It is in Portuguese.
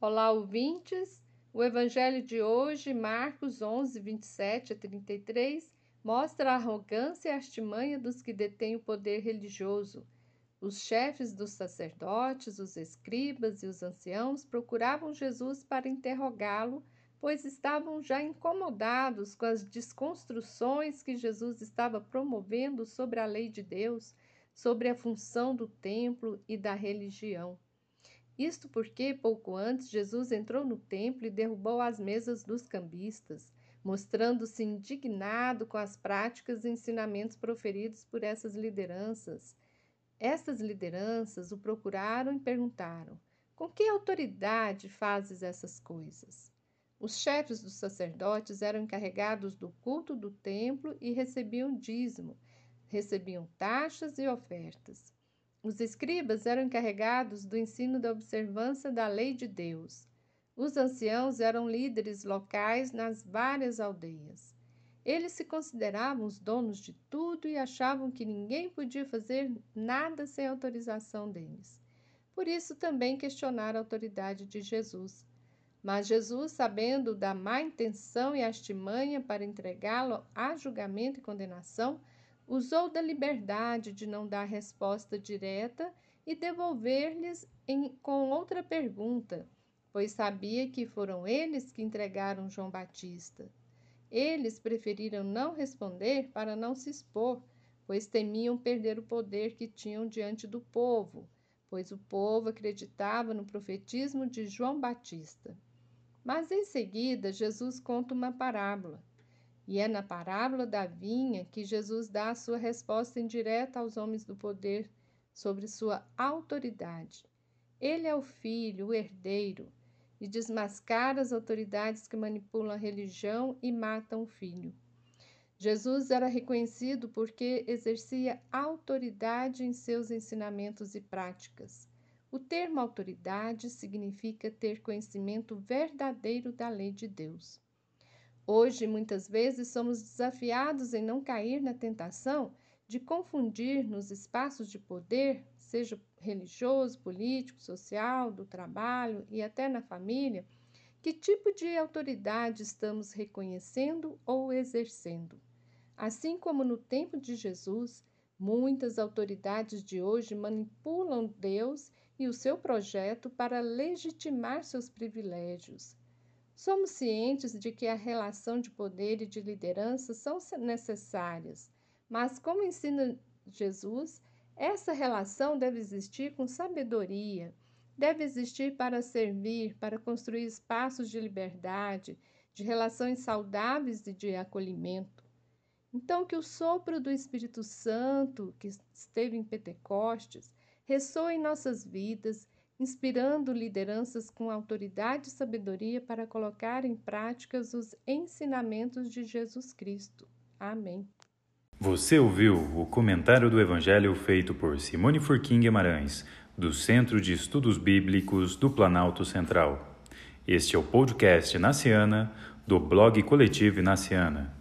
Olá, ouvintes. O evangelho de hoje, Marcos 11, 27 a 33, mostra a arrogância e a artimanha dos que detêm o poder religioso. Os chefes dos sacerdotes, os escribas e os anciãos procuravam Jesus para interrogá-lo, pois estavam já incomodados com as desconstruções que Jesus estava promovendo sobre a lei de Deus, sobre a função do templo e da religião. Isto porque, pouco antes, Jesus entrou no templo e derrubou as mesas dos cambistas, mostrando-se indignado com as práticas e ensinamentos proferidos por essas lideranças. Estas lideranças o procuraram e perguntaram: Com que autoridade fazes essas coisas? Os chefes dos sacerdotes eram encarregados do culto do templo e recebiam dízimo, recebiam taxas e ofertas. Os escribas eram encarregados do ensino da observância da lei de Deus. Os anciãos eram líderes locais nas várias aldeias. Eles se consideravam os donos de tudo e achavam que ninguém podia fazer nada sem autorização deles. Por isso também questionaram a autoridade de Jesus. Mas Jesus, sabendo da má intenção e artimanha para entregá-lo a julgamento e condenação, usou da liberdade de não dar resposta direta e devolver-lhes com outra pergunta, pois sabia que foram eles que entregaram João Batista. Eles preferiram não responder para não se expor, pois temiam perder o poder que tinham diante do povo, pois o povo acreditava no profetismo de João Batista. Mas em seguida, Jesus conta uma parábola. E é na parábola da vinha que Jesus dá a sua resposta indireta aos homens do poder sobre sua autoridade. Ele é o filho, o herdeiro, e desmascara as autoridades que manipulam a religião e matam o filho. Jesus era reconhecido porque exercia autoridade em seus ensinamentos e práticas. O termo autoridade significa ter conhecimento verdadeiro da lei de Deus. Hoje, muitas vezes, somos desafiados em não cair na tentação de confundir nos espaços de poder, seja religioso, político, social, do trabalho e até na família, que tipo de autoridade estamos reconhecendo ou exercendo. Assim como no tempo de Jesus, muitas autoridades de hoje manipulam Deus e o seu projeto para legitimar seus privilégios. Somos cientes de que a relação de poder e de liderança são necessárias, mas, como ensina Jesus, essa relação deve existir com sabedoria, deve existir para servir, para construir espaços de liberdade, de relações saudáveis e de acolhimento. Então, que o sopro do Espírito Santo, que esteve em Pentecostes, ressoe em nossas vidas inspirando lideranças com autoridade e sabedoria para colocar em prática os ensinamentos de Jesus Cristo. Amém. Você ouviu o comentário do Evangelho feito por Simone Furquim Guimarães, do Centro de Estudos Bíblicos do Planalto Central. Este é o podcast Naciana, do blog Coletivo Naciana.